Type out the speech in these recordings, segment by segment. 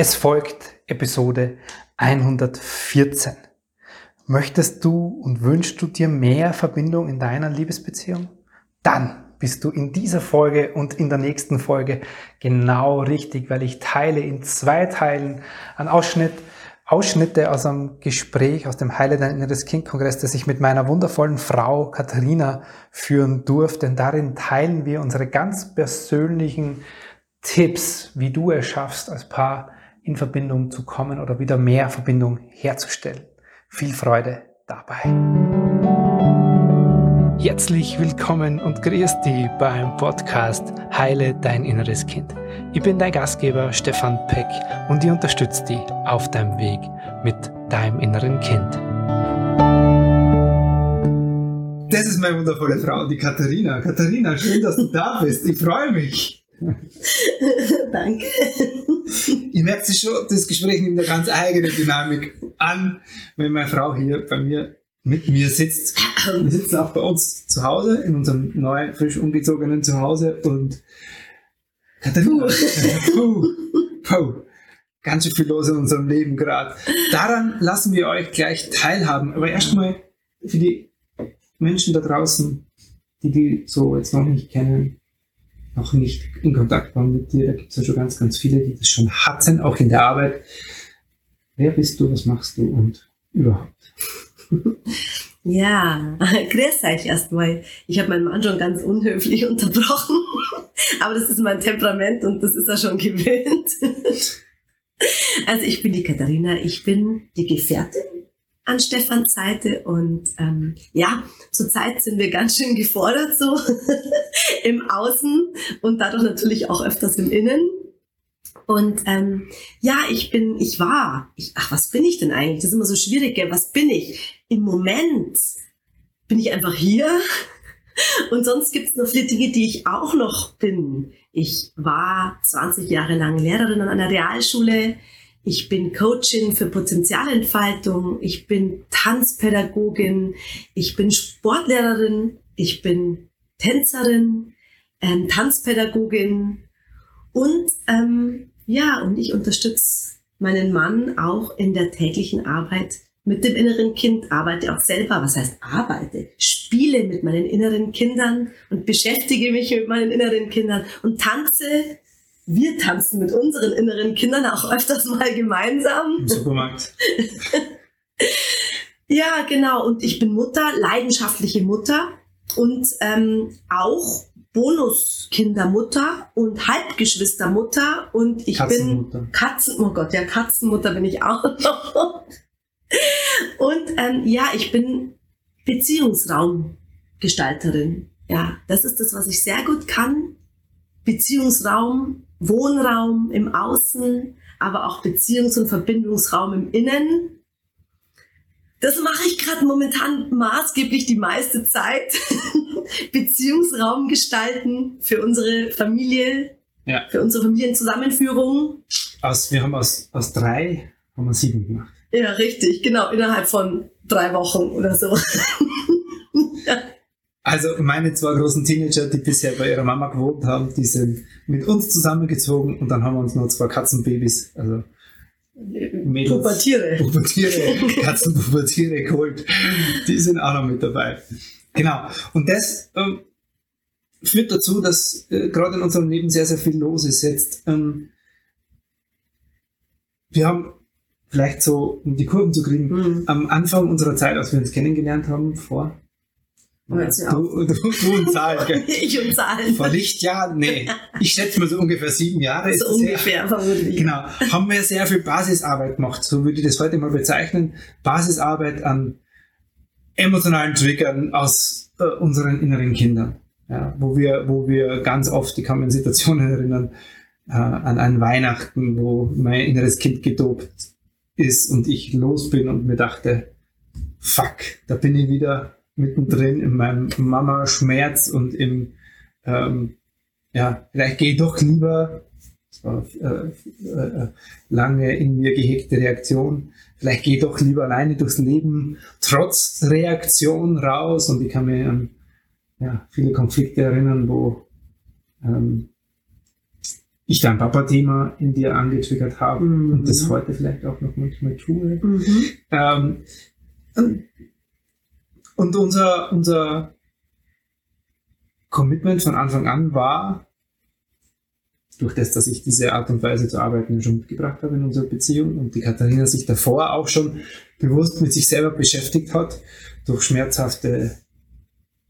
Es folgt Episode 114. Möchtest du und wünschst du dir mehr Verbindung in deiner Liebesbeziehung? Dann bist du in dieser Folge und in der nächsten Folge genau richtig, weil ich teile in zwei Teilen einen Ausschnitt, Ausschnitte aus einem Gespräch aus dem Heile dein inneres Kind Kongress, das ich mit meiner wundervollen Frau Katharina führen durfte. Und darin teilen wir unsere ganz persönlichen Tipps, wie du es schaffst, als Paar in Verbindung zu kommen oder wieder mehr Verbindung herzustellen. Viel Freude dabei. Herzlich willkommen und grüß dich beim Podcast Heile dein inneres Kind. Ich bin dein Gastgeber Stefan Peck und ich unterstütze dich auf deinem Weg mit deinem inneren Kind. Das ist meine wundervolle Frau, die Katharina. Katharina, schön, dass du da bist. Ich freue mich. Danke. Ich merke schon, das Gespräch nimmt eine ganz eigene Dynamik an, wenn meine Frau hier bei mir mit mir sitzt. Wir sitzen auch bei uns zu Hause, in unserem neu, frisch umgezogenen Zuhause und puh, puh, ganz schön viel los in unserem Leben gerade. Daran lassen wir euch gleich teilhaben. Aber erstmal für die Menschen da draußen, die die so jetzt noch nicht kennen, noch nicht in Kontakt waren mit dir. Da gibt es ja schon ganz, ganz viele, die das schon hatten, auch in der Arbeit. Wer bist du, was machst du und überhaupt? Ja, grüß euch erstmal. Ich habe meinen Mann schon ganz unhöflich unterbrochen, aber das ist mein Temperament und das ist er schon gewöhnt. Also ich bin die Katharina, ich bin die Gefährtin an Stefans Seite und ähm, ja, zurzeit sind wir ganz schön gefordert so im Außen und dadurch natürlich auch öfters im Innen. Und ähm, ja, ich bin, ich war, ich, ach, was bin ich denn eigentlich? Das ist immer so schwierig, gell? was bin ich? Im Moment bin ich einfach hier und sonst gibt es noch viele Dinge, die ich auch noch bin. Ich war 20 Jahre lang Lehrerin an einer Realschule. Ich bin Coachin für Potenzialentfaltung. Ich bin Tanzpädagogin. Ich bin Sportlehrerin. Ich bin Tänzerin, ähm, Tanzpädagogin. Und ähm, ja, und ich unterstütze meinen Mann auch in der täglichen Arbeit mit dem inneren Kind, arbeite auch selber, was heißt arbeite, spiele mit meinen inneren Kindern und beschäftige mich mit meinen inneren Kindern und tanze wir tanzen mit unseren inneren Kindern auch öfters mal gemeinsam. Im Supermarkt. ja, genau. Und ich bin Mutter, leidenschaftliche Mutter und ähm, auch Bonuskindermutter und Halbgeschwistermutter und ich Katzenmutter. bin Katzen, oh Gott, ja, Katzenmutter bin ich auch noch. und ähm, ja, ich bin Beziehungsraumgestalterin. Ja, das ist das, was ich sehr gut kann. Beziehungsraum Wohnraum im Außen, aber auch Beziehungs- und Verbindungsraum im Innen. Das mache ich gerade momentan maßgeblich die meiste Zeit. Beziehungsraum gestalten für unsere Familie, ja. für unsere Familienzusammenführung. Aus, wir haben aus, aus drei haben wir sieben gemacht. Ja, richtig, genau, innerhalb von drei Wochen oder so. Also meine zwei großen Teenager, die bisher bei ihrer Mama gewohnt haben, die sind mit uns zusammengezogen und dann haben wir uns noch zwei Katzenbabys, also Mädels, Pubertiere. Pubertiere, Katzenpubertiere geholt. Die sind auch noch mit dabei. Genau. Und das ähm, führt dazu, dass äh, gerade in unserem Leben sehr, sehr viel los ist jetzt. Ähm, wir haben vielleicht so, um die Kurven zu kriegen, mhm. am Anfang unserer Zeit, als wir uns kennengelernt haben, vor Du, du, du und Zahlen, gell? ich und Zahlen. Vor Lichtjahren? Nee. Ich schätze mal so ungefähr sieben Jahre. So ungefähr, vermutlich. Genau. Haben wir sehr viel Basisarbeit gemacht. So würde ich das heute mal bezeichnen. Basisarbeit an emotionalen Triggern aus äh, unseren inneren Kindern. Ja, wo wir, wo wir ganz oft, ich kann mich an Situationen erinnern, äh, an einen Weihnachten, wo mein inneres Kind gedopt ist und ich los bin und mir dachte, fuck, da bin ich wieder mittendrin in meinem Mama-Schmerz und im, ähm, ja, vielleicht gehe ich doch lieber, das war äh, äh, lange in mir gehegte Reaktion, vielleicht gehe ich doch lieber alleine durchs Leben, trotz Reaktion raus und ich kann mir an ja, viele Konflikte erinnern, wo ähm, ich dein Papa-Thema in dir angetriggert habe Mhm. und das heute vielleicht auch noch manchmal tue. Mhm. Ähm, und- unser, unser Commitment von Anfang an war, durch das, dass ich diese Art und Weise zu arbeiten schon mitgebracht habe in unserer Beziehung und die Katharina sich davor auch schon bewusst mit sich selber beschäftigt hat, durch schmerzhafte,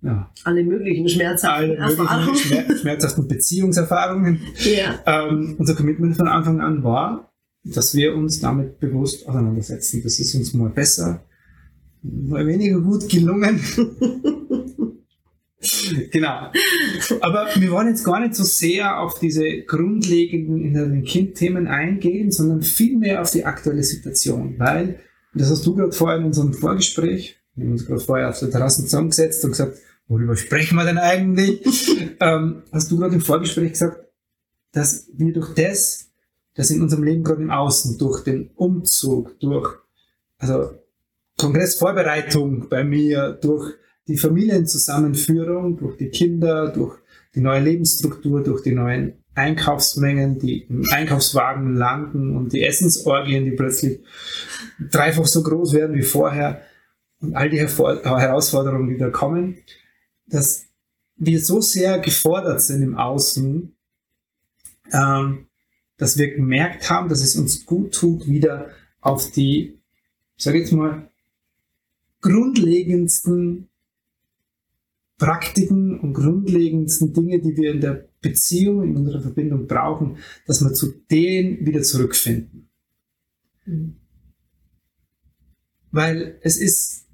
ja, Alle möglichen schmerzhaften alle möglichen Erfahrungen. schmer schmerzhaften Beziehungserfahrungen. Ja. Ähm, unser Commitment von Anfang an war, dass wir uns damit bewusst auseinandersetzen. Das ist uns mal besser, mal weniger gut gelungen. genau. Aber wir wollen jetzt gar nicht so sehr auf diese grundlegenden inneren Kindthemen eingehen, sondern vielmehr auf die aktuelle Situation. Weil, das hast du gerade vorhin in unserem Vorgespräch, wir haben uns gerade vorher auf der Terrasse zusammengesetzt und gesagt, worüber sprechen wir denn eigentlich? ähm, hast du gerade im Vorgespräch gesagt, dass wir durch das, dass in unserem Leben gerade im Außen, durch den Umzug, durch also Kongressvorbereitung bei mir, durch die Familienzusammenführung, durch die Kinder, durch die neue Lebensstruktur, durch die neuen Einkaufsmengen, die im Einkaufswagen landen und die Essensorgien, die plötzlich dreifach so groß werden wie vorher und all die Hervor Herausforderungen, die da kommen, dass wir so sehr gefordert sind im Außen, ähm, dass wir gemerkt haben, dass es uns gut tut, wieder auf die, sag ich jetzt mal, grundlegendsten Praktiken und grundlegendsten Dinge, die wir in der Beziehung, in unserer Verbindung brauchen, dass wir zu denen wieder zurückfinden. Mhm. Weil es ist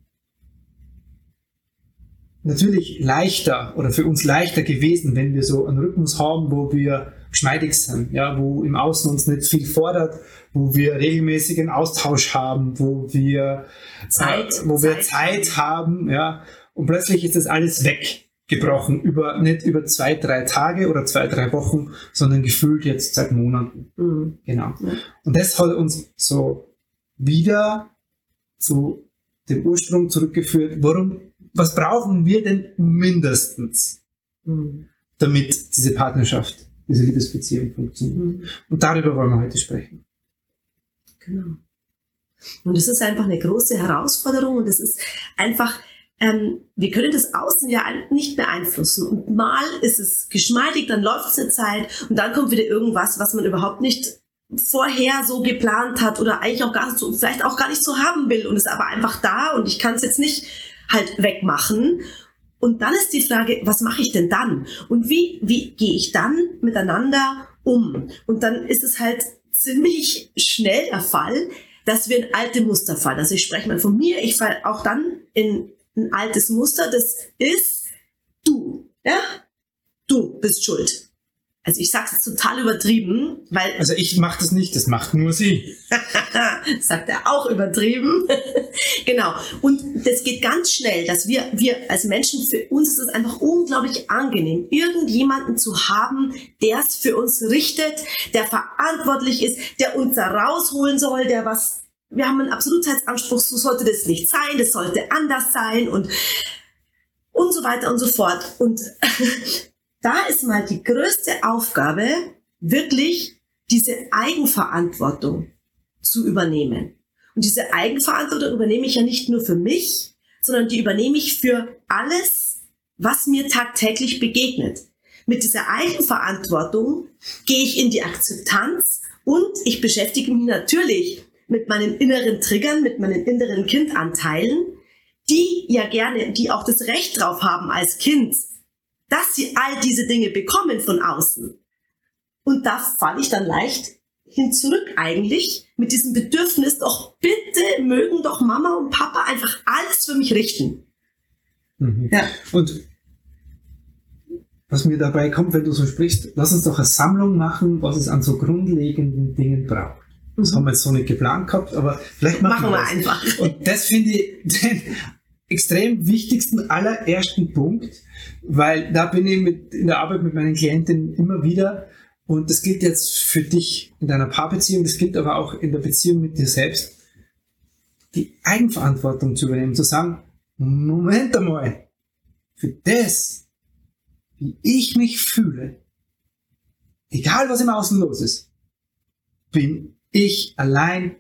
natürlich leichter oder für uns leichter gewesen, wenn wir so einen Rhythmus haben, wo wir geschmeidig sind, ja, wo im Außen uns nicht viel fordert, wo wir regelmäßigen Austausch haben, wo wir Zeit, äh, wo wir Zeit. Zeit haben, ja, und plötzlich ist das alles weggebrochen über nicht über zwei, drei Tage oder zwei, drei Wochen, sondern gefühlt jetzt seit Monaten. Mhm. Genau. Ja. Und das hat uns so wieder zu dem Ursprung zurückgeführt. Warum, was brauchen wir denn mindestens, Mhm. damit diese Partnerschaft, diese Liebesbeziehung funktioniert? Mhm. Und darüber wollen wir heute sprechen. Genau. Und es ist einfach eine große Herausforderung und es ist einfach, ähm, wir können das Außen ja nicht beeinflussen. Und mal ist es geschmeidig, dann läuft es eine Zeit und dann kommt wieder irgendwas, was man überhaupt nicht vorher so geplant hat oder eigentlich auch gar so, vielleicht auch gar nicht so haben will und ist aber einfach da und ich kann es jetzt nicht halt wegmachen. Und dann ist die Frage, was mache ich denn dann? Und wie, wie gehe ich dann miteinander um? Und dann ist es halt ziemlich schnell der Fall, dass wir in alte Muster fallen. Also ich spreche mal von mir, ich falle auch dann in ein altes Muster, das ist du. Ja? Du bist schuld. Also ich sage es total übertrieben, weil Also ich mache das nicht, das macht nur sie. sagt er auch übertrieben. genau. Und das geht ganz schnell, dass wir, wir als Menschen, für uns ist es einfach unglaublich angenehm, irgendjemanden zu haben, der es für uns richtet, der verantwortlich ist, der uns da rausholen soll, der was, wir haben einen Absolutheitsanspruch, so sollte das nicht sein, das sollte anders sein und, und so weiter und so fort. Und da ist mal die größte Aufgabe, wirklich diese Eigenverantwortung zu übernehmen. Und diese Eigenverantwortung übernehme ich ja nicht nur für mich, sondern die übernehme ich für alles, was mir tagtäglich begegnet. Mit dieser Eigenverantwortung gehe ich in die Akzeptanz und ich beschäftige mich natürlich mit meinen inneren Triggern, mit meinen inneren Kindanteilen, die ja gerne, die auch das Recht drauf haben als Kind, dass sie all diese Dinge bekommen von außen. Und da falle ich dann leicht hin zurück eigentlich mit diesem Bedürfnis, doch bitte mögen doch Mama und Papa einfach alles für mich richten. Mhm. Ja. Und was mir dabei kommt, wenn du so sprichst, lass uns doch eine Sammlung machen, was es an so grundlegenden Dingen braucht. Das haben wir jetzt so nicht geplant gehabt, aber vielleicht machen, Machen wir das. einfach. Und das finde ich den extrem wichtigsten allerersten Punkt, weil da bin ich mit, in der Arbeit mit meinen Klientinnen immer wieder und das gilt jetzt für dich in deiner Paarbeziehung, das gilt aber auch in der Beziehung mit dir selbst, die Eigenverantwortung zu übernehmen, zu sagen, Moment einmal, für das, wie ich mich fühle, egal was im Außen los ist, bin ich allein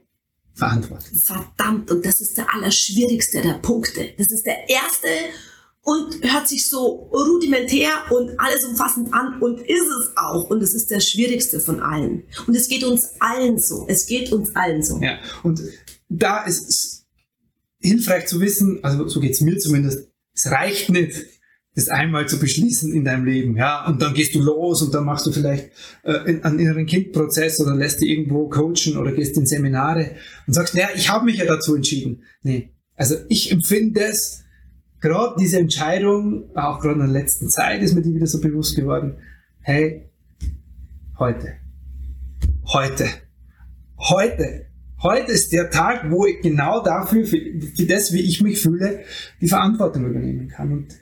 verantwortlich. Verdammt, und das ist der allerschwierigste der Punkte. Das ist der erste und hört sich so rudimentär und alles umfassend an und ist es auch. Und es ist der schwierigste von allen. Und es geht uns allen so. Es geht uns allen so. Ja, und da ist es hilfreich zu wissen, also so geht es mir zumindest, es reicht nicht, das einmal zu beschließen in deinem Leben, ja, und dann gehst du los und dann machst du vielleicht äh, einen inneren Kindprozess oder lässt dich irgendwo coachen oder gehst in Seminare und sagst, naja, ich habe mich ja dazu entschieden. Nee, also ich empfinde es, gerade diese Entscheidung, auch gerade in der letzten Zeit ist mir die wieder so bewusst geworden, hey, heute, heute, heute, heute ist der Tag, wo ich genau dafür, für, für das, wie ich mich fühle, die Verantwortung übernehmen kann. Und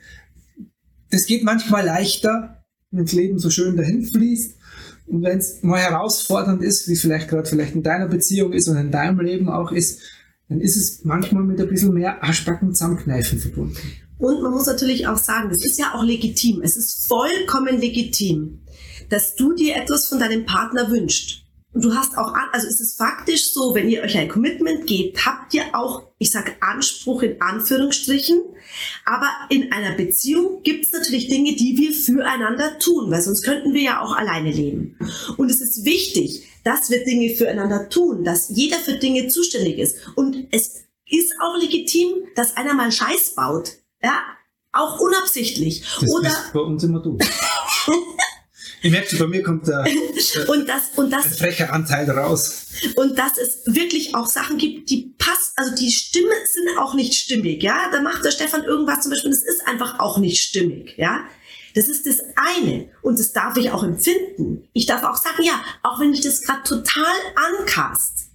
das geht manchmal leichter, wenn das Leben so schön dahin fließt. Und wenn es mal herausfordernd ist, wie es vielleicht gerade vielleicht in deiner Beziehung ist und in deinem Leben auch ist, dann ist es manchmal mit ein bisschen mehr Arschbacken zusammenkneifen verbunden. Und man muss natürlich auch sagen, das ist ja auch legitim. Es ist vollkommen legitim, dass du dir etwas von deinem Partner wünschst. Du hast auch, also es ist faktisch so, wenn ihr euch ein Commitment gebt, habt ihr auch, ich sage Anspruch in Anführungsstrichen, aber in einer Beziehung gibt es natürlich Dinge, die wir füreinander tun, weil sonst könnten wir ja auch alleine leben. Und es ist wichtig, dass wir Dinge füreinander tun, dass jeder für Dinge zuständig ist. Und es ist auch legitim, dass einer mal Scheiß baut. Ja, auch unabsichtlich. Das Oder bist bei uns immer du. Ich merke schon, bei mir kommt der, der und das und ein das frecher Anteil raus. und dass es wirklich auch Sachen gibt, die passt, also die Stimme sind auch nicht stimmig, ja. Da macht der Stefan irgendwas zum Beispiel, das ist einfach auch nicht stimmig, ja. Das ist das eine und das darf ich auch empfinden. Ich darf auch sagen, ja, auch wenn ich das gerade total ankast,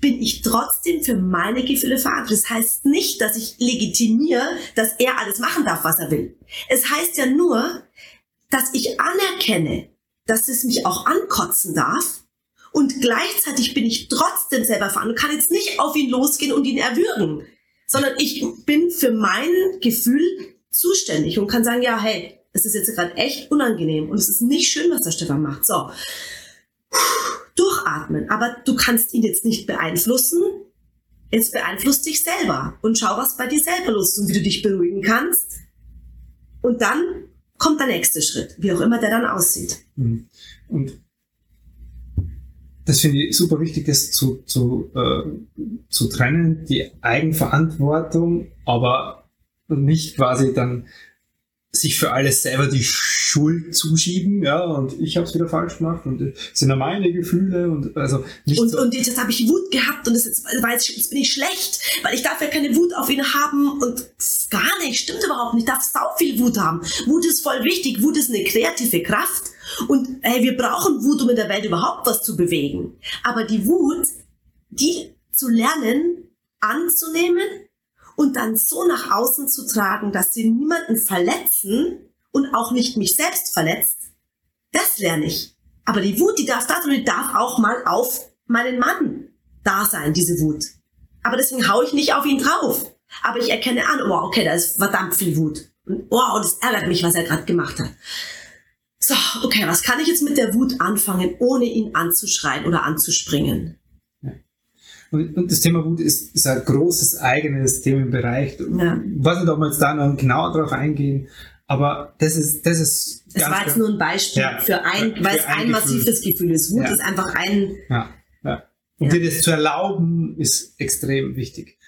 bin ich trotzdem für meine Gefühle verantwortlich. Das heißt nicht, dass ich legitimiere, dass er alles machen darf, was er will. Es heißt ja nur, dass ich anerkenne, dass es mich auch ankotzen darf und gleichzeitig bin ich trotzdem selber verantwortlich und kann jetzt nicht auf ihn losgehen und ihn erwürgen, sondern ich bin für mein Gefühl zuständig und kann sagen, ja, hey, es ist jetzt gerade echt unangenehm und es ist nicht schön, was der Stefan macht. So, durchatmen, aber du kannst ihn jetzt nicht beeinflussen. Jetzt beeinflusst dich selber und schau, was bei dir selber los ist und wie du dich beruhigen kannst. Und dann kommt der nächste Schritt, wie auch immer der dann aussieht. Mhm. Und das finde ich super wichtig, das zu, zu, äh, zu trennen, die Eigenverantwortung, aber nicht quasi dann sich für alles selber die Schuld zuschieben, ja, und ich habe es wieder falsch gemacht und es sind ja meine Gefühle und also nicht Und, so. und jetzt habe ich Wut gehabt und das jetzt, weil jetzt, bin ich schlecht, weil ich darf ja keine Wut auf ihn haben und gar nicht, stimmt überhaupt nicht, ich darf sau viel Wut haben. Wut ist voll wichtig, Wut ist eine kreative Kraft und hey, wir brauchen Wut, um in der Welt überhaupt was zu bewegen. Aber die Wut, die zu lernen, anzunehmen und dann so nach außen zu tragen, dass sie niemanden verletzen und auch nicht mich selbst verletzt, das lerne ich. Aber die Wut, die darf da und die darf auch mal auf meinen Mann da sein, diese Wut. Aber deswegen hau ich nicht auf ihn drauf. Aber ich erkenne an, oh, okay, da ist verdammt viel Wut. Und oh, das ärgert mich, was er gerade gemacht hat. So, okay, was kann ich jetzt mit der Wut anfangen, ohne ihn anzuschreien oder anzuspringen? Und, und das Thema Wut ist, ist ein großes eigenes Themenbereich. Ja. Ich weiß nicht, ob wir jetzt da noch genauer drauf eingehen, aber das ist, das ist Es war jetzt nur ein Beispiel Ja, für ein, weil es ein ein massives Gefühl ist. Wut Ja. ist einfach ein, Ja, ja. Und dir das zu erlauben, ist extrem wichtig.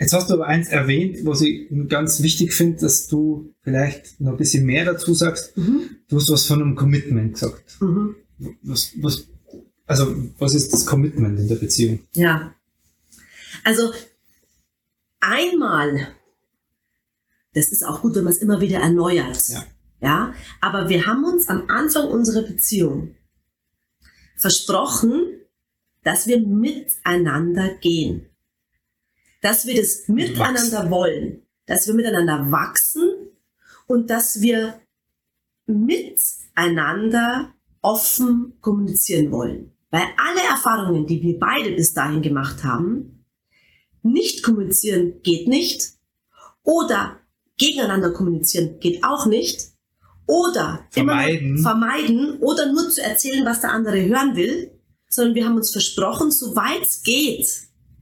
Jetzt hast du aber eins erwähnt, was ich ganz wichtig finde, dass du vielleicht noch ein bisschen mehr dazu sagst. mhm, Du hast was von einem Commitment gesagt. mhm, Was, was, also, was ist das Commitment in der Beziehung? ja. Also einmal, das ist auch gut, wenn man es immer wieder erneuert. Ja. ja. Aber wir haben uns am Anfang unserer Beziehung versprochen, dass wir miteinander gehen. Dass wir das miteinander wollen. Dass wir miteinander wachsen und dass wir miteinander offen kommunizieren wollen. Weil alle Erfahrungen, die wir beide bis dahin gemacht haben, nicht kommunizieren geht nicht oder gegeneinander kommunizieren geht auch nicht oder Vermeiden. vermeiden oder nur zu erzählen, was der andere hören will, sondern wir haben uns versprochen, soweit es geht,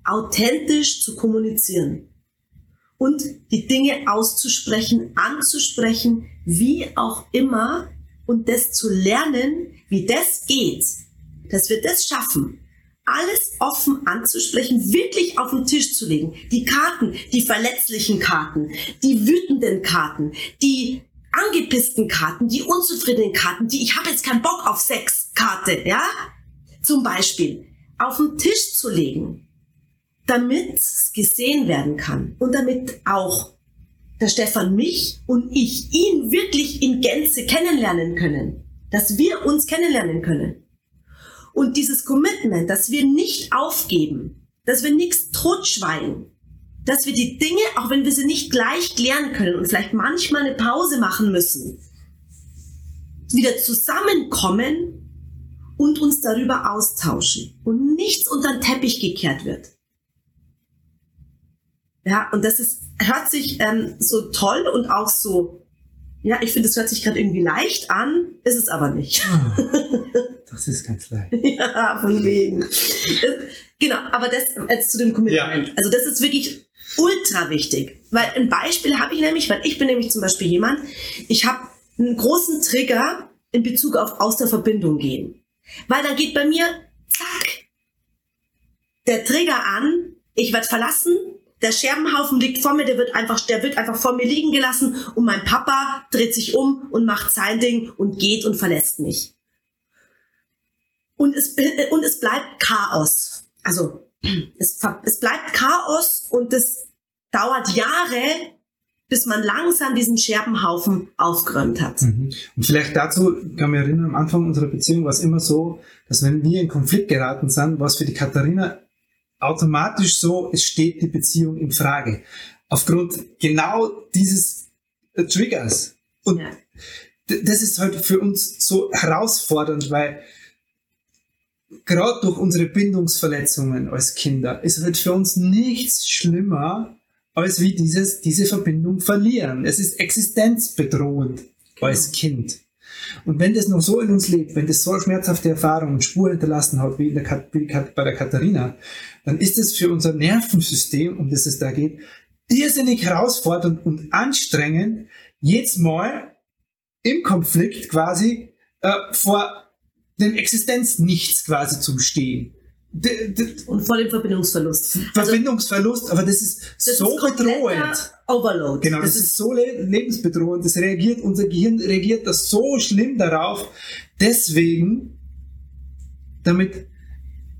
authentisch zu kommunizieren und die Dinge auszusprechen, anzusprechen, wie auch immer und das zu lernen, wie das geht, dass wir das schaffen, alles offen anzusprechen, wirklich auf den Tisch zu legen. Die Karten, die verletzlichen Karten, die wütenden Karten, die angepissten Karten, die unzufriedenen Karten, die ich habe jetzt keinen Bock auf Sex Karte, ja? Zum Beispiel auf den Tisch zu legen, damit es gesehen werden kann und damit auch der Stefan mich und ich ihn wirklich in Gänze kennenlernen können, dass wir uns kennenlernen können. Und dieses Commitment, dass wir nicht aufgeben, dass wir nichts totschweigen, dass wir die Dinge, auch wenn wir sie nicht gleich klären können und vielleicht manchmal eine Pause machen müssen, wieder zusammenkommen und uns darüber austauschen und nichts unter den Teppich gekehrt wird. Ja, und das ist, hört sich ähm, so toll und auch so, ja, ich finde, es hört sich gerade irgendwie leicht an, ist es aber nicht. Das ist ganz leicht. Ja, von wegen. genau, aber das jetzt zu dem Commitment. Ja. Also das ist wirklich ultra wichtig. Weil ein Beispiel habe ich nämlich, weil ich bin nämlich zum Beispiel jemand, ich habe einen großen Trigger in Bezug auf aus der Verbindung gehen. Weil dann geht bei mir, zack, der Trigger an, ich werde verlassen, der Scherbenhaufen liegt vor mir, der wird einfach, der wird einfach vor mir liegen gelassen und mein Papa dreht sich um und macht sein Ding und geht und verlässt mich und es, und es bleibt Chaos. Also es, es bleibt Chaos und es dauert Jahre, bis man langsam diesen Scherbenhaufen aufgeräumt hat. Mhm. Und vielleicht dazu kann mich erinnern, am Anfang unserer Beziehung war es immer so, dass wenn wir in Konflikt geraten sind, war es für die Katharina automatisch so, es steht die Beziehung in Frage. Aufgrund genau dieses äh, Triggers. Und Ja. das ist halt für uns so herausfordernd, weil gerade durch unsere Bindungsverletzungen als Kinder ist halt für uns nichts schlimmer, als wie dieses, diese Verbindung verlieren. Es ist existenzbedrohend als Kind. Und wenn das noch so in uns lebt, wenn das so schmerzhafte Erfahrung und Spur hinterlassen hat, wie, in der, Kat- wie bei der Katharina, dann ist es für unser Nervensystem, um das es da geht, irrsinnig herausfordernd und anstrengend, jedes Mal im Konflikt quasi äh, vor dem Existenznichts quasi zu stehen. D d Und vor dem Verbindungsverlust. Also, Verbindungsverlust, aber das ist das so ist bedrohend. Overload. Genau, das, ist so le lebensbedrohend. Das reagiert, unser Gehirn reagiert das so schlimm darauf. Deswegen, damit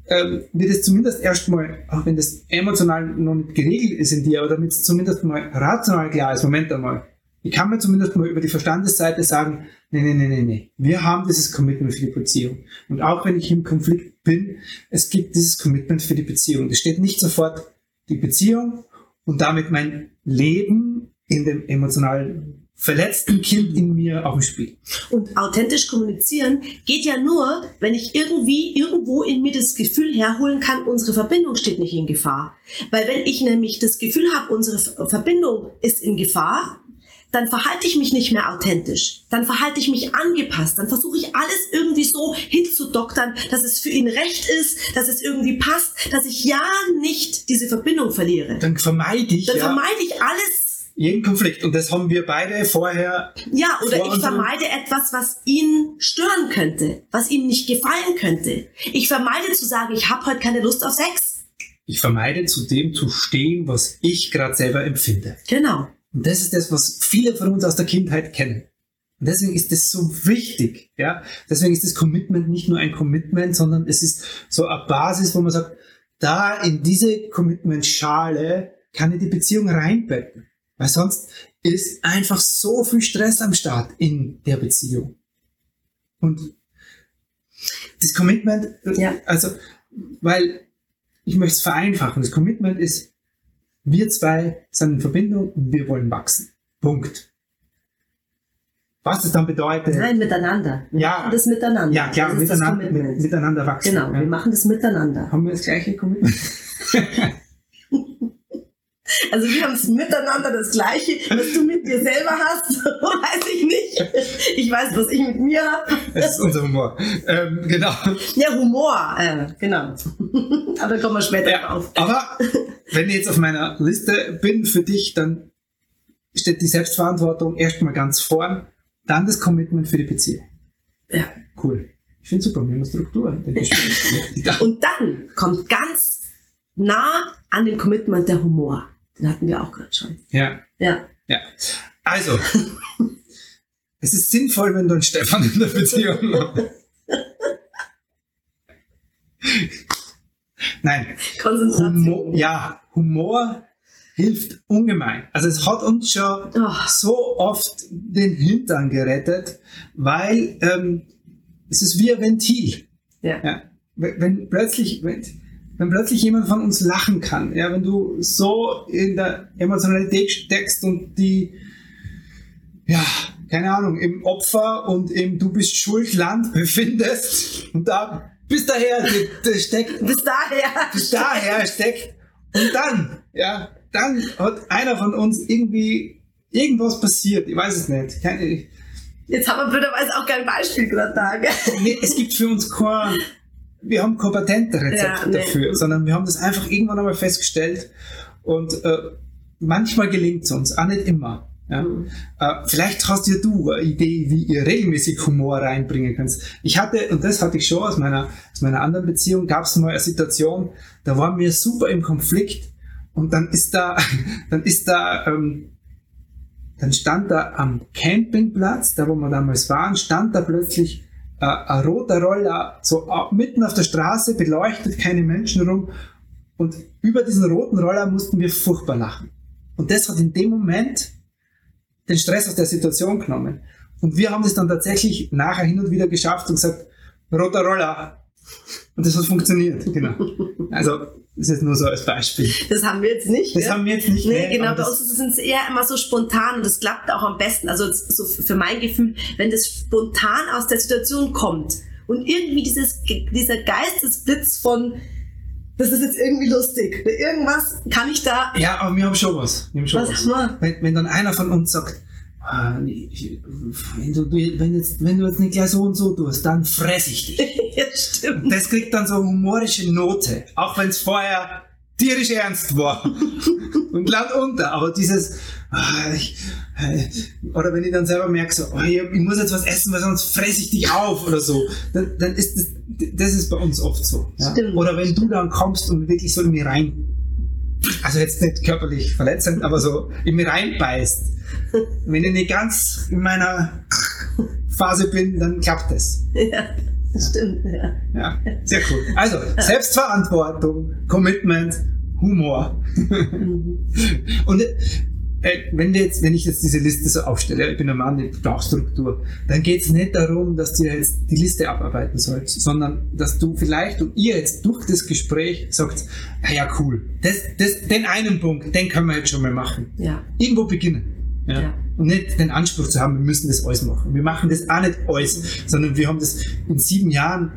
ähm, wir das zumindest erstmal, auch wenn das emotional noch nicht geregelt ist in dir, aber damit es zumindest mal rational klar ist, Moment einmal, ich kann mir zumindest mal über die Verstandesseite sagen, nee, nee, nee, nee, nee, wir haben dieses Commitment für die Beziehung. Und auch wenn ich im Konflikt bin, es gibt dieses Commitment für die Beziehung. Es steht nicht sofort die Beziehung und damit mein Leben in dem emotional verletzten Kind in mir auf dem Spiel. Und authentisch kommunizieren geht ja nur, wenn ich irgendwie irgendwo in mir das Gefühl herholen kann, unsere Verbindung steht nicht in Gefahr. Weil wenn ich nämlich das Gefühl habe, unsere Ver- Verbindung ist in Gefahr, dann verhalte ich mich nicht mehr authentisch. Dann verhalte ich mich angepasst. Dann versuche ich alles irgendwie so hinzudoktern, dass es für ihn recht ist, dass es irgendwie passt, dass ich ja nicht diese Verbindung verliere. Dann vermeide ich Dann ja vermeide ich alles jeden Konflikt. Und das haben wir beide vorher. Ja, oder Vor ich vermeide etwas, was ihn stören könnte, was ihm nicht gefallen könnte. Ich vermeide zu sagen, ich habe heute keine Lust auf Sex. Ich vermeide zu dem zu stehen, was ich gerade selber empfinde. Genau. Und das ist das, was viele von uns aus der Kindheit kennen. Und deswegen ist das so wichtig. Ja? Deswegen ist das Commitment nicht nur ein Commitment, sondern es ist so eine Basis, wo man sagt, da in diese Commitment-Schale kann ich die Beziehung reinbetten. Weil sonst ist einfach so viel Stress am Start in der Beziehung. Und das Commitment, Ja. also, weil ich möchte es vereinfachen. Das Commitment ist, wir zwei sind in Verbindung und wir wollen wachsen. Punkt. Was das dann bedeutet, Nein, miteinander. Wir Ja. machen das miteinander. ja klar, miteinander, miteinander wachsen. Genau, wir Ja. machen das miteinander. Haben wir das gleiche Commitment? Also wir haben es miteinander das Gleiche, was du mit dir selber hast, weiß ich nicht. Ich weiß, was ich mit mir habe. Das ist unser Humor. Ähm, genau. Ja, Humor, äh, genau. aber da kommen wir später Ja, drauf. aber wenn ich jetzt auf meiner Liste bin für dich, dann steht die Selbstverantwortung erstmal ganz vorn, dann das Commitment für die Beziehung. Ja. Cool. Ich finde super, wir haben eine Struktur. Und dann kommt ganz nah an dem Commitment der Humor. Den hatten wir auch gerade schon. ja. Ja. Ja. Also, es ist sinnvoll, wenn du einen Stefan in der Beziehung hast. Nein, Konzentration. Humor, ja, Humor hilft ungemein. Also es hat uns schon Oh. so oft den Hintern gerettet, weil ähm, es ist wie ein Ventil. Ja. Ja. Wenn, wenn plötzlich, wenn, wenn plötzlich jemand von uns lachen kann, ja, wenn du so in der Emotionalität steckst und die, ja, keine Ahnung, im Opfer und im Du bist schuld Land befindest und da bis daher steckt Bis daher. bis daher steckt und dann, ja, dann hat einer von uns irgendwie irgendwas passiert, ich weiß es nicht. Keine, Jetzt haben wir blöderweise auch kein Beispiel gerade da. gell? nee, es gibt für uns kein, wir haben kein Patentrezept Ja, nee. dafür, sondern wir haben das einfach irgendwann einmal festgestellt und äh, manchmal gelingt es uns, auch nicht immer. Ja? Mhm. Äh, vielleicht hast ja du eine Idee, wie ihr regelmäßig Humor reinbringen könnt. Ich hatte, und das hatte ich schon aus meiner, aus meiner anderen Beziehung, gab es mal eine Situation, da waren wir super im Konflikt und dann ist da, dann ist da, ähm, dann stand da am Campingplatz, da wo wir damals waren, stand da plötzlich äh, ein roter Roller so mitten auf der Straße, beleuchtet, keine Menschen rum. Und über diesen roten Roller mussten wir furchtbar lachen. Und das hat in dem Moment den Stress aus der Situation genommen. Und wir haben das dann tatsächlich nachher hin und wieder geschafft und gesagt, roter Roller. Und das hat funktioniert, genau. Also, ist jetzt nur so als Beispiel. Das haben wir jetzt nicht. Das ja? haben wir jetzt nicht. Nee, genau, aber bei das- uns sind es eher immer so spontan und das klappt auch am besten. Also so für mein Gefühl, wenn das spontan aus der Situation kommt und irgendwie dieses, dieser Geistesblitz von, das ist jetzt irgendwie lustig, irgendwas kann ich da, Ja, aber wir haben schon was. Wir haben schon was was. Wenn, wenn dann einer von uns sagt, wenn, du, wenn, jetzt, wenn du jetzt nicht gleich so und so tust, dann fress ich dich. ja, stimmt. Das kriegt dann so eine humorische Note, auch wenn es vorher tierisch ernst war und land unter. Aber dieses, ah, ich, äh, oder wenn ich dann selber merke, so, oh, ich, ich muss jetzt was essen, weil sonst fresse ich dich auf oder so, dann, dann ist das, das ist bei uns oft so. Ja? Stimmt. Oder wenn du dann kommst und wirklich so in mich rein, also jetzt nicht körperlich verletzend, aber so in mich reinbeißt. Wenn ich nicht ganz in meiner Phase bin, dann klappt das. Ja, das stimmt, ja. Ja, sehr cool. Also, Selbstverantwortung, Commitment, Humor. Und äh, wenn, jetzt, wenn ich jetzt diese Liste so aufstelle, ich bin ein Mann, ich brauche Struktur, dann geht es nicht darum, dass du jetzt die Liste abarbeiten sollst, sondern dass du vielleicht und ihr jetzt durch das Gespräch sagt, ah ja cool, das, das, den einen Punkt, den können wir jetzt schon mal machen. Ja, Irgendwo beginnen. Ja. Ja. Und nicht den Anspruch zu haben, wir müssen das alles machen. Wir machen das auch nicht alles, sondern wir haben das in sieben Jahren,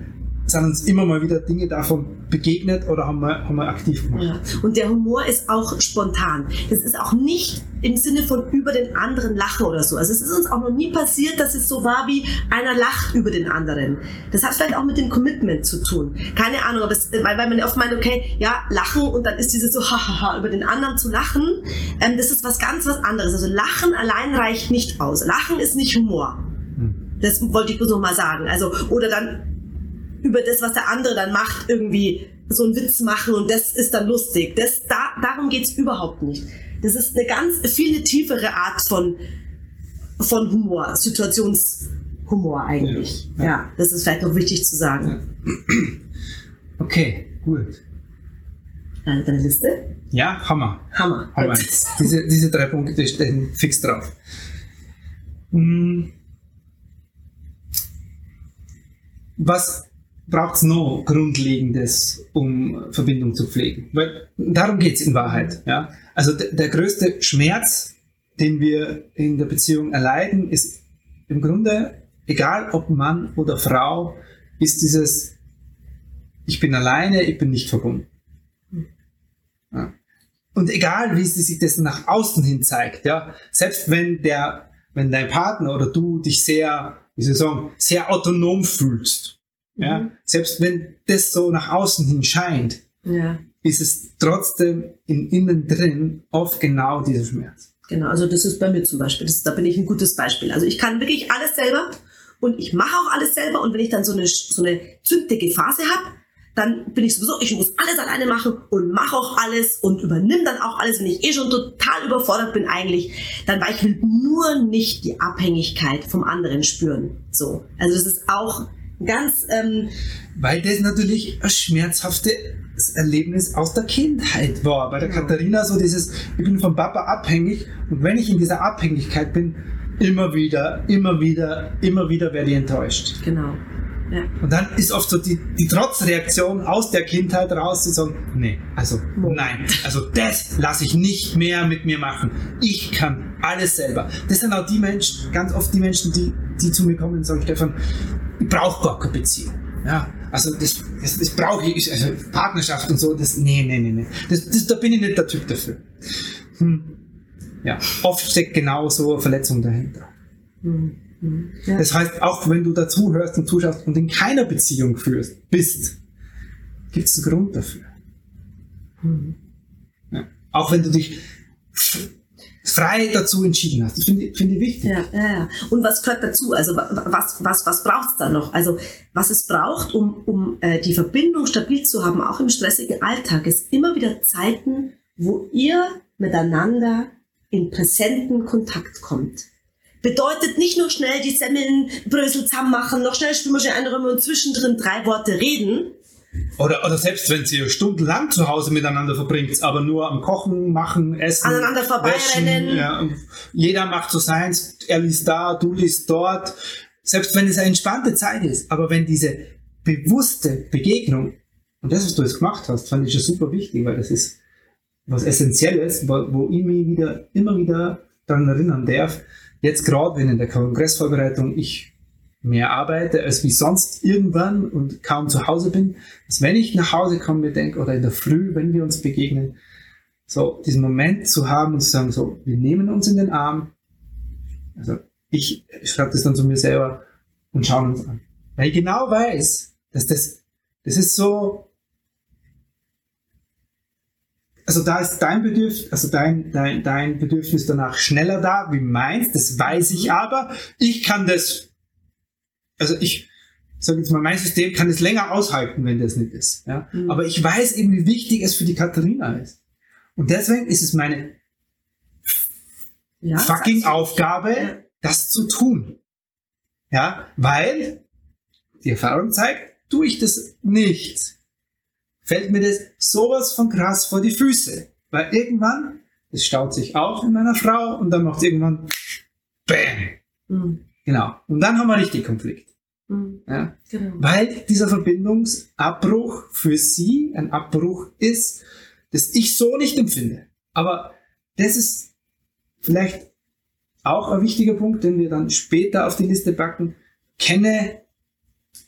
sind uns immer mal wieder Dinge davon begegnet oder haben wir, haben wir aktiv gemacht. ja. Und der Humor ist auch spontan. Es ist auch nicht im Sinne von über den anderen lachen oder so. Also es ist uns auch noch nie passiert, dass es so war wie einer lacht über den anderen. Das hat vielleicht auch mit dem Commitment zu tun. Keine Ahnung, aber es, weil, weil man oft meint, okay, ja, lachen und dann ist dieses so, hahaha, über den anderen zu lachen, ähm, das ist was ganz was anderes. Also Lachen allein reicht nicht aus. Lachen ist nicht Humor. Hm. Das wollte ich bloß noch mal sagen. Also, oder dann über das, was der andere dann macht, irgendwie so einen Witz machen und das ist dann lustig. Das, da, darum geht's überhaupt nicht. Das ist eine ganz viel eine tiefere Art von, von Humor, Situationshumor eigentlich. Ja. Ja, das ist vielleicht noch wichtig zu sagen. Okay, gut. Äh, Deine Liste? Ja, Hammer. Hammer. Hammer. diese, diese drei Punkte stehen fix drauf. Hm. Was braucht es noch Grundlegendes, um Verbindung zu pflegen? Weil darum geht es in Wahrheit. Ja? Also der, größte Schmerz, den wir in der Beziehung erleiden, ist im Grunde, egal ob Mann oder Frau, ist dieses, ich bin alleine, ich bin nicht verbunden. Ja. und egal, wie sie sich das nach außen hin zeigt, ja, selbst wenn der, wenn dein Partner oder du dich sehr, wie soll ich sagen, sehr autonom fühlst, mhm. ja, selbst wenn das so nach außen hin scheint, ja. ist es trotzdem in innen drin oft genau dieser Schmerz. Genau, also das ist bei mir zum Beispiel, das, da bin ich ein gutes Beispiel. Also ich kann wirklich alles selber und ich mache auch alles selber und wenn ich dann so eine, so eine zündige Phase habe, dann bin ich sowieso, ich muss alles alleine machen und mache auch alles und übernimm dann auch alles, wenn ich eh schon total überfordert bin eigentlich, dann weil ich will nur nicht die Abhängigkeit vom anderen spüren. So, also das ist auch ganz... Ähm, weil das natürlich ein schmerzhaftes Erlebnis aus der Kindheit war. Bei der ja. Katharina so dieses, ich bin vom Papa abhängig und wenn ich in dieser Abhängigkeit bin, immer wieder, immer wieder, immer wieder werde ich enttäuscht. Genau. Ja. Und dann ist oft so die, die Trotzreaktion aus der Kindheit raus zu sagen, nee, also nein, also das lasse ich nicht mehr mit mir machen. Ich kann alles selber. Das sind auch die Menschen, ganz oft die Menschen, die, die zu mir kommen und sagen, Stefan, brauche gar keine Beziehung. Ja, also das, das, das brauche ich, also Partnerschaft und so, das, nee, nee, nee, nee. Das, das, da bin ich nicht der Typ dafür. Hm. Ja, oft steckt genau so eine Verletzung dahinter. Hm. Ja. Das heißt, auch wenn du dazuhörst und zuschaust und in keiner Beziehung führst, bist, gibt es einen Grund dafür. Mhm. Ja. Auch wenn du dich frei dazu entschieden hast. Das finde ich, find ich wichtig. Ja, ja, ja. Und was gehört dazu? Also was, was, was braucht es da noch? Also was es braucht, um, um äh, die Verbindung stabil zu haben, auch im stressigen Alltag, ist immer wieder Zeiten, wo ihr miteinander in präsenten Kontakt kommt. Bedeutet nicht nur schnell die Semmelnbrösel zusammen machen, noch schnell Spülmaschine einräumen und zwischendrin drei Worte reden. Oder, oder selbst wenn sie stundenlang zu Hause miteinander verbringt, aber nur am Kochen, Machen, Essen. Aneinander vorbeirennen. Ja, jeder macht so seins, er liest da, du liest dort. Selbst wenn es eine entspannte Zeit ist, aber wenn diese bewusste Begegnung, und das, was du jetzt gemacht hast, fand ich ja super wichtig, weil das ist was Essentielles, wo, wo ich mich wieder, immer wieder daran erinnern darf, jetzt gerade, wenn in der Kongressvorbereitung ich mehr arbeite als wie sonst irgendwann und kaum zu Hause bin, dass wenn ich nach Hause komme, mir denke, oder in der Früh, wenn wir uns begegnen, so diesen Moment zu haben und zu sagen, so, wir nehmen uns in den Arm, also ich schreibe das dann zu mir selber und schauen uns an. Weil ich genau weiß, dass das, das ist so, also da ist dein Bedürfnis, also dein, dein, dein Bedürfnis danach schneller da wie meins, das weiß ich aber. Ich kann das, also ich sage jetzt mal, mein System kann es länger aushalten, wenn das nicht ist. Ja? Mhm. Aber ich weiß eben, wie wichtig es für die Katharina ist. Und deswegen ist es meine ja, fucking Aufgabe, ja. das zu tun. Ja, weil die Erfahrung zeigt, tue ich das nicht, fällt mir das sowas von krass vor die Füße. Weil irgendwann, es staut sich auf in meiner Frau und dann macht irgendwann BAM. Mhm. Genau. Und dann haben wir richtig Konflikt. Mhm. Ja? Genau. Weil dieser Verbindungsabbruch für sie ein Abbruch ist, das ich so nicht empfinde. Aber das ist vielleicht auch ein wichtiger Punkt, den wir dann später auf die Liste packen. Kenne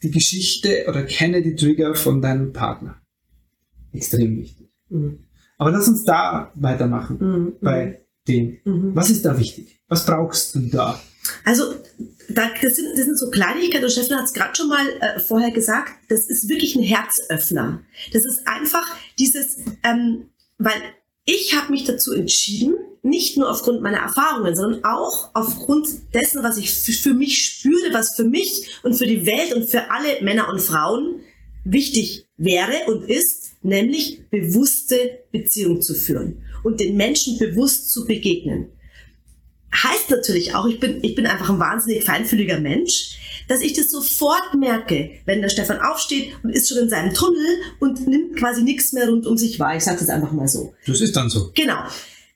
die Geschichte oder kenne die Trigger von deinem Partner extrem wichtig. Mhm. Aber lass uns da weitermachen mhm. bei dem. Mhm. Was ist da wichtig? Was brauchst du da? Also, da, das, sind, das sind so Kleinigkeiten, und Steffen hat es gerade schon mal äh, vorher gesagt, das ist wirklich ein Herzöffner. Das ist einfach dieses, ähm, weil ich habe mich dazu entschieden, nicht nur aufgrund meiner Erfahrungen, sondern auch aufgrund dessen, was ich für mich spüre, was für mich und für die Welt und für alle Männer und Frauen wichtig wäre und ist, nämlich bewusste Beziehung zu führen und den Menschen bewusst zu begegnen. Heißt natürlich auch, ich bin, ich bin einfach ein wahnsinnig feinfühliger Mensch, dass ich das sofort merke, wenn der Stefan aufsteht und ist schon in seinem Tunnel und nimmt quasi nichts mehr rund um sich wahr. Ich sage das einfach mal so. Das ist dann so. Genau.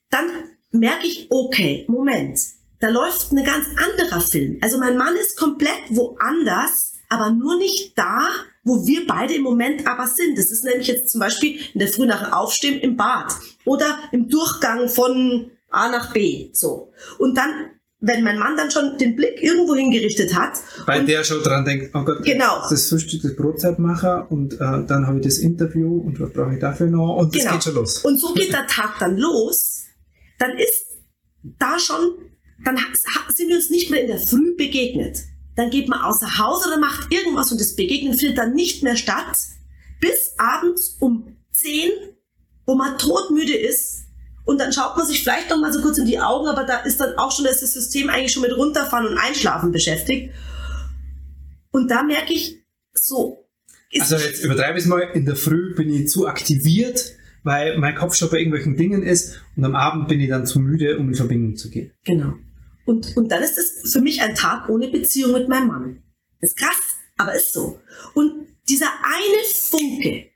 Dann merke ich, okay, Moment, da läuft ein ganz anderer Film. Also mein Mann ist komplett woanders, aber nur nicht da, wo wir beide im Moment aber sind. Das ist nämlich jetzt zum Beispiel in der Früh nach dem Aufstehen im Bad oder im Durchgang von A nach B. So. Und dann wenn mein Mann dann schon den Blick irgendwo hingerichtet hat. Weil der schon dran denkt, oh Gott, Genau. das Frühstück, das Brotzeitmacher und äh, dann habe ich das Interview und was brauche ich dafür noch und das Genau. geht schon los. Und so geht der Tag dann los. Dann ist da schon, dann sind wir uns nicht mehr in der Früh begegnet. Dann geht man außer Haus oder macht irgendwas und das Begegnen findet dann nicht mehr statt. Bis abends um 10, wo man todmüde ist. Und dann schaut man sich vielleicht noch mal so kurz in die Augen, aber da ist dann auch schon das System eigentlich schon mit runterfahren und einschlafen beschäftigt. Und da merke ich, so. Also jetzt übertreibe ich es mal, in der Früh bin ich zu aktiviert, weil mein Kopf schon bei irgendwelchen Dingen ist und am Abend bin ich dann zu müde, um in Verbindung zu gehen. Genau. Und, und dann ist es für mich ein Tag ohne Beziehung mit meinem Mann. ist krass, aber ist so. Und dieser eine Funke,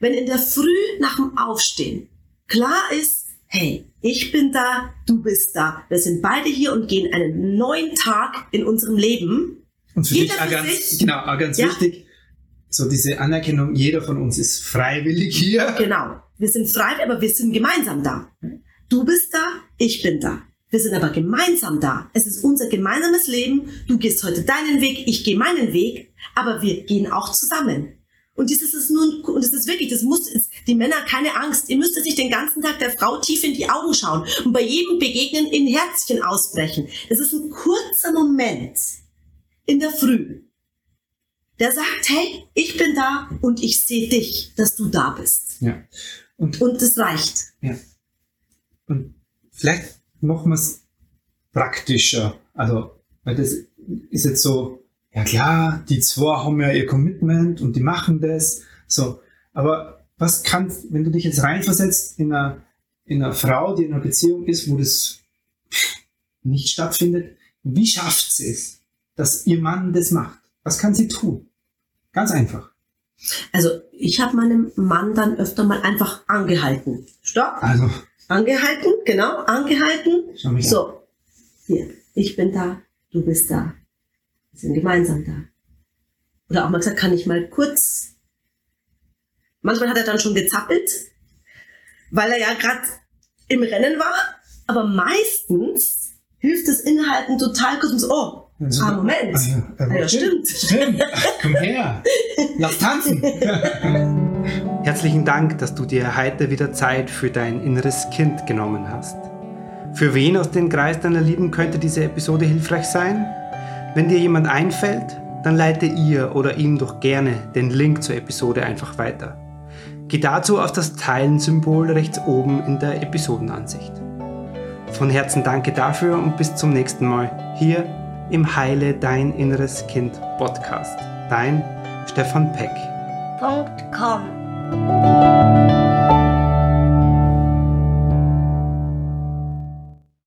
wenn in der Früh nach dem Aufstehen klar ist, hey, ich bin da, du bist da, wir sind beide hier und gehen einen neuen Tag in unserem Leben. Und für Jeder dich auch ganz, sich. genau, auch ganz Ja. wichtig, so diese Anerkennung, jeder von uns ist freiwillig hier. Genau. Wir sind frei, aber wir sind gemeinsam da. Du bist da, ich bin da. Wir sind aber gemeinsam da. Es ist unser gemeinsames Leben. Du gehst heute deinen Weg, ich gehe meinen Weg, aber wir gehen auch zusammen. Und dieses ist nun, und es ist wirklich, das muss, die Männer keine Angst. Ihr müsst jetzt nicht den ganzen Tag der Frau tief in die Augen schauen und bei jedem Begegnen in Herzchen ausbrechen. Das ist ein kurzer Moment in der Früh, der sagt, hey, ich bin da und ich sehe dich, dass du da bist. Ja. Und, Und das reicht. ja. und vielleicht machen wir es praktischer. Also, weil das ist jetzt so, ja klar, die zwei haben ja ihr Commitment und die machen das. So, aber was kann, wenn du dich jetzt reinversetzt in eine, in eine Frau, die in einer Beziehung ist, wo das nicht stattfindet, wie schafft sie es, dass ihr Mann das macht? Was kann sie tun? Ganz einfach. Also ich habe meinem Mann dann öfter mal einfach angehalten. Stopp. Also, Angehalten, genau, angehalten. schau mich an. So, hier, ich bin da, du bist da. Wir sind gemeinsam da. Oder auch mal gesagt, kann ich mal kurz. Manchmal hat er dann schon gezappelt, weil er ja gerade im Rennen war. Aber meistens hilft das Inhalten total kurz und so, oh, Also, ah, Moment. Ah, ja, Ah, ja, stimmt. Stimmt. Ach, komm her. Lass tanzen. Herzlichen Dank, dass du dir heute wieder Zeit für dein inneres Kind genommen hast. Für wen aus dem Kreis deiner Lieben könnte diese Episode hilfreich sein? Wenn dir jemand einfällt, dann leite ihr oder ihm doch gerne den Link zur Episode einfach weiter. Geh dazu auf das Teilen-Symbol rechts oben in der Episodenansicht. Von Herzen danke dafür und bis zum nächsten Mal hier im Heile Dein Inneres Kind Podcast. Dein Stefan Peck. Com.